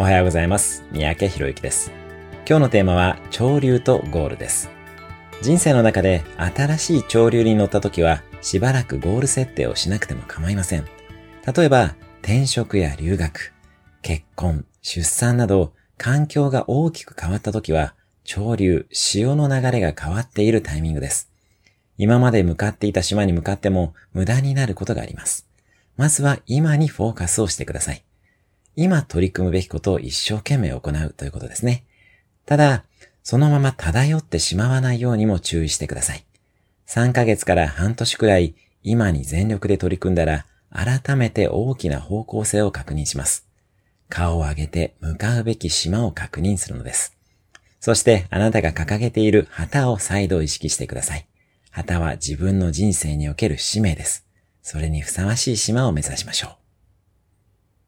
おはようございます。三宅博之です。今日のテーマは、潮流とゴールです。人生の中で新しい潮流に乗った時は、しばらくゴール設定をしなくても構いません。例えば、転職や留学、結婚、出産など、環境が大きく変わった時は、潮流、潮の流れが変わっているタイミングです。今まで向かっていた島に向かっても無駄になることがあります。まずは今にフォーカスをしてください。今取り組むべきことを一生懸命行うということですね。ただ、そのまま漂ってしまわないようにも注意してください。3ヶ月から半年くらい今に全力で取り組んだら改めて大きな方向性を確認します。顔を上げて向かうべき島を確認するのです。そしてあなたが掲げている旗を再度意識してください。旗は自分の人生における使命です。それにふさわしい島を目指しましょう。